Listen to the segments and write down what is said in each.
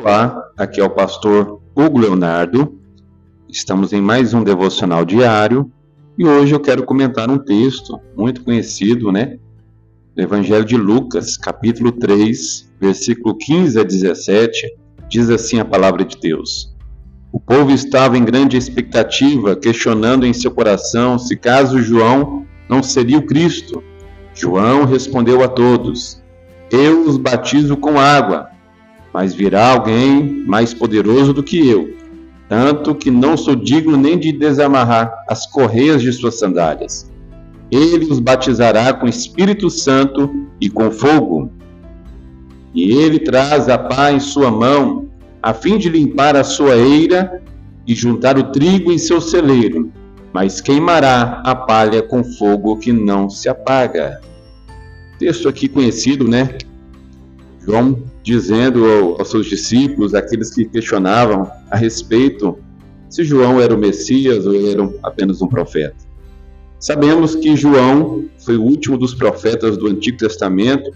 Olá, aqui é o pastor Hugo Leonardo. Estamos em mais um devocional diário e hoje eu quero comentar um texto muito conhecido, né? Do Evangelho de Lucas, capítulo 3, versículo 15 a 17, diz assim a palavra de Deus: O povo estava em grande expectativa, questionando em seu coração se caso João não seria o Cristo. João respondeu a todos: Eu os batizo com água mas virá alguém mais poderoso do que eu, tanto que não sou digno nem de desamarrar as correias de suas sandálias. Ele os batizará com Espírito Santo e com fogo. E ele traz a pá em sua mão, a fim de limpar a sua eira e juntar o trigo em seu celeiro, mas queimará a palha com fogo que não se apaga. Texto aqui conhecido, né? João dizendo aos seus discípulos, aqueles que questionavam a respeito se João era o Messias ou era apenas um profeta. Sabemos que João foi o último dos profetas do Antigo Testamento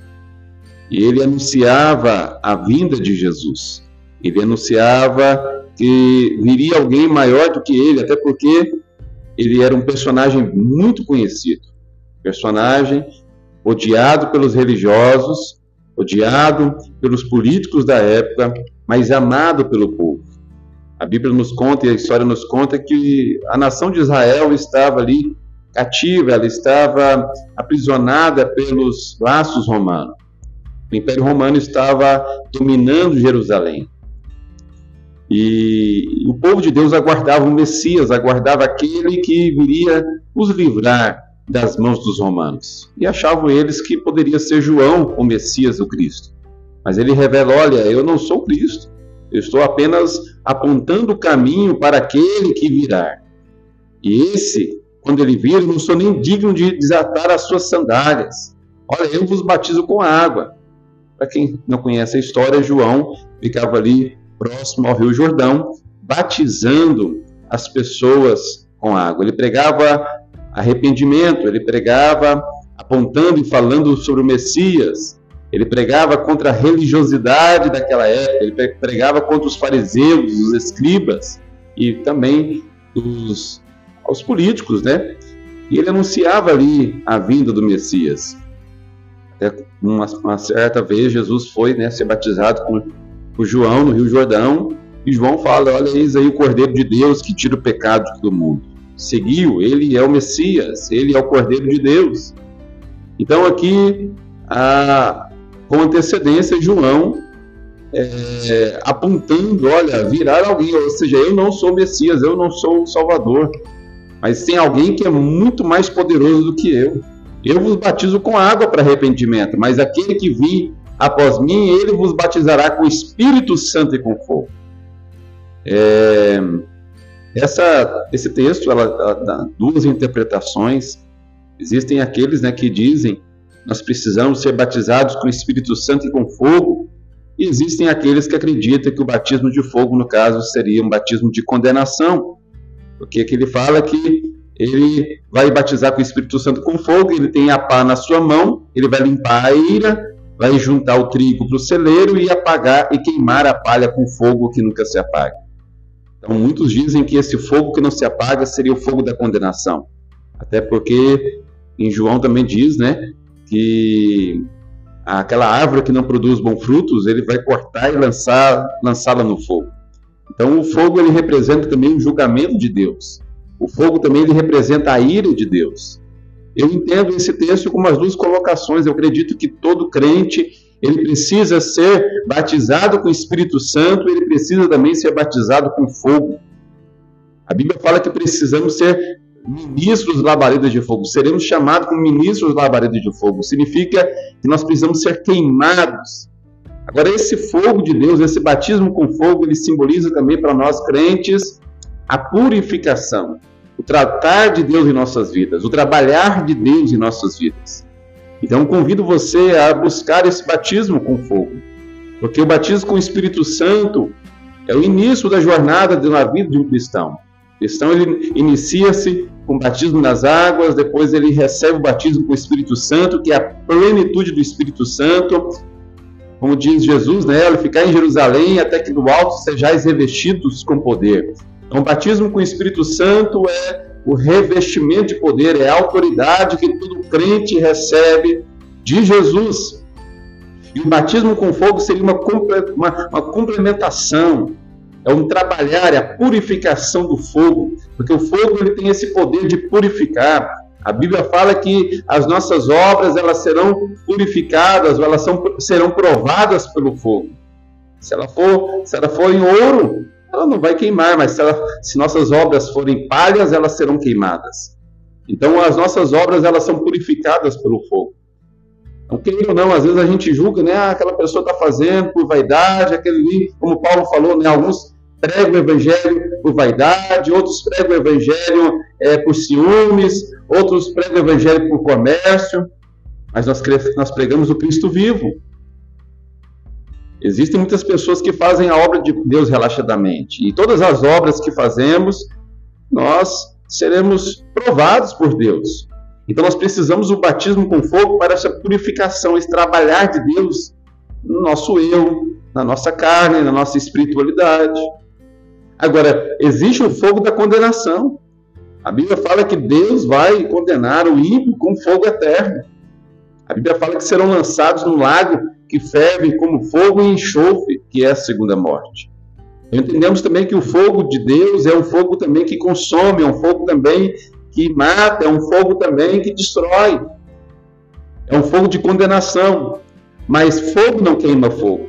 e ele anunciava a vinda de Jesus. Ele anunciava que viria alguém maior do que ele, até porque ele era um personagem muito conhecido, personagem odiado pelos religiosos, odiado pelos políticos da época, mas amado pelo povo. A Bíblia nos conta e a história nos conta que a nação de Israel estava ali cativa, ela estava aprisionada pelos laços romanos. O Império Romano estava dominando Jerusalém. E o povo de Deus aguardava o Messias, aguardava aquele que viria os livrar das mãos dos romanos. E achavam eles que poderia ser João o Messias, o Cristo. Mas ele revela: olha, eu não sou Cristo, eu estou apenas apontando o caminho para aquele que virá. E esse, quando ele vir, não sou nem digno de desatar as suas sandálias. Olha, eu vos batizo com água. Para quem não conhece a história, João ficava ali próximo ao Rio Jordão, batizando as pessoas com água. Ele pregava arrependimento, ele pregava apontando e falando sobre o Messias, ele pregava contra a religiosidade daquela época, ele pregava contra os fariseus, os escribas e também os, os políticos, né? E ele anunciava ali a vinda do Messias. Até uma, uma certa vez Jesus foi né, ser batizado com, por João no Rio Jordão. E João fala: Olha, eis aí o Cordeiro de Deus que tira o pecado do mundo seguiu, ele é o Messias, ele é o Cordeiro de Deus. Então aqui, a, com antecedência, João é, apontando, olha, virar alguém, ou seja, eu não sou Messias, eu não sou o Salvador, mas tem alguém que é muito mais poderoso do que eu. Eu vos batizo com água para arrependimento, mas aquele que vir após mim, ele vos batizará com Espírito Santo e com fogo. É, essa, esse texto ela, ela dá duas interpretações. Existem aqueles né, que dizem nós precisamos ser batizados com o Espírito Santo e com fogo, e existem aqueles que acreditam que o batismo de fogo, no caso, seria um batismo de condenação, porque aqui ele fala que ele vai batizar com o Espírito Santo com fogo, ele tem a pá na sua mão, ele vai limpar a ira, vai juntar o trigo para o celeiro e apagar e queimar a palha com fogo que nunca se apaga. Então, muitos dizem que esse fogo que não se apaga seria o fogo da condenação. Até porque em João também diz, né, que aquela árvore que não produz bons frutos, ele vai cortar e lançar, lançá-la no fogo. Então, o fogo ele representa também o julgamento de Deus. O fogo também ele representa a ira de Deus. Eu entendo esse texto com umas duas colocações. Eu acredito que todo crente ele precisa ser batizado com o Espírito Santo, ele precisa também ser batizado com fogo. A Bíblia fala que precisamos ser ministros labaredas de fogo, seremos chamados como ministros labaredas de fogo. Significa que nós precisamos ser queimados. Agora, esse fogo de Deus, esse batismo com fogo, ele simboliza também para nós crentes a purificação, o tratar de Deus em nossas vidas, o trabalhar de Deus em nossas vidas. Então convido você a buscar esse batismo com fogo, porque o batismo com o Espírito Santo é o início da jornada na vida de um cristão. O cristão ele inicia-se com o batismo nas águas, depois ele recebe o batismo com o Espírito Santo, que é a plenitude do Espírito Santo. como diz Jesus, né, ficar em Jerusalém até que do alto sejais revestidos com poder. Então, o batismo com o Espírito Santo é o revestimento de poder, é a autoridade que todo crente recebe de Jesus. E o batismo com fogo seria uma, uma, uma complementação, é um trabalhar, é a purificação do fogo, porque o fogo ele tem esse poder de purificar. A Bíblia fala que as nossas obras elas serão purificadas, elas são, serão provadas pelo fogo. Se ela for, se ela for em ouro, ela não vai queimar, mas se, ela, se nossas obras forem palhas, elas serão queimadas. Então as nossas obras elas são purificadas pelo fogo. Então, querendo ou não, às vezes a gente julga, né? Ah, aquela pessoa está fazendo por vaidade, aquele como Paulo falou, né? Alguns pregam o evangelho por vaidade, outros pregam o evangelho é, por ciúmes, outros pregam o evangelho por comércio, mas nós, nós pregamos o Cristo vivo. Existem muitas pessoas que fazem a obra de Deus relaxadamente, e todas as obras que fazemos, nós seremos provados por Deus. Então nós precisamos do batismo com fogo para essa purificação, esse trabalhar de Deus no nosso eu, na nossa carne, na nossa espiritualidade. Agora, existe o fogo da condenação. A Bíblia fala que Deus vai condenar o ímpio com fogo eterno. A Bíblia fala que serão lançados no lago que ferve como fogo e enxofre, que é a segunda morte. Entendemos também que o fogo de Deus é um fogo também que consome, é um fogo também que mata, é um fogo também que destrói. É um fogo de condenação. Mas fogo não queima fogo.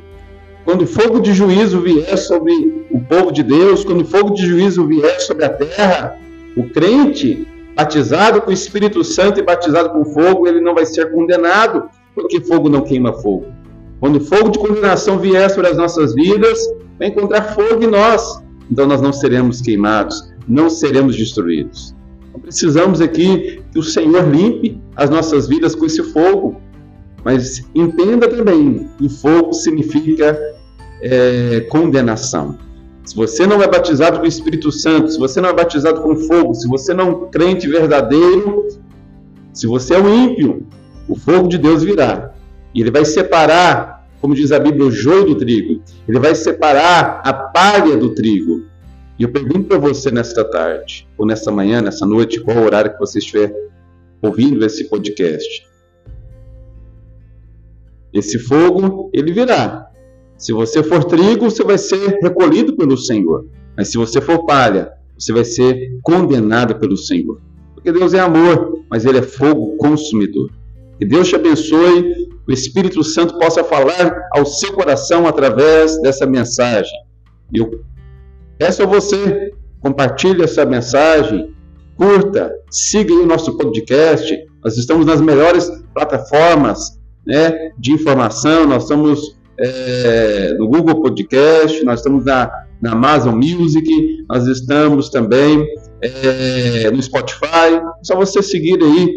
Quando o fogo de juízo vier sobre o povo de Deus, quando o fogo de juízo vier sobre a terra, o crente, batizado com o Espírito Santo e batizado com fogo, ele não vai ser condenado, porque fogo não queima fogo. Quando o fogo de condenação vier sobre as nossas vidas, vai encontrar fogo em nós. Então nós não seremos queimados, não seremos destruídos. Então, precisamos aqui que o Senhor limpe as nossas vidas com esse fogo. Mas entenda também que fogo significa é, condenação. Se você não é batizado com o Espírito Santo, se você não é batizado com fogo, se você não é um crente verdadeiro, se você é um ímpio, o fogo de Deus virá. E ele vai separar, como diz a Bíblia, o joio do trigo. Ele vai separar a palha do trigo. E eu pergunto para você nesta tarde, ou nesta manhã, nessa noite, qual horário que você estiver ouvindo esse podcast. Esse fogo, ele virá. Se você for trigo, você vai ser recolhido pelo Senhor. Mas se você for palha, você vai ser condenado pelo Senhor. Porque Deus é amor, mas Ele é fogo consumidor. Que Deus te abençoe, o Espírito Santo possa falar ao seu coração através dessa mensagem. Eu peço a você, compartilhe essa mensagem, curta, siga o nosso podcast. Nós estamos nas melhores plataformas né, de informação, nós estamos é, no Google Podcast, nós estamos na, na Amazon Music, nós estamos também é, no Spotify. Só você seguir aí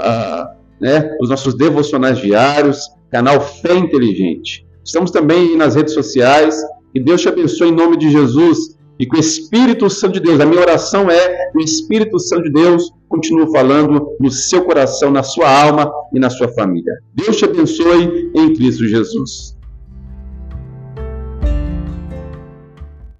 a, né, os nossos devocionais diários, canal Fé Inteligente. Estamos também nas redes sociais. Que Deus te abençoe em nome de Jesus e com o Espírito Santo de Deus. A minha oração é que o Espírito Santo de Deus continue falando no seu coração, na sua alma e na sua família. Deus te abençoe em Cristo Jesus.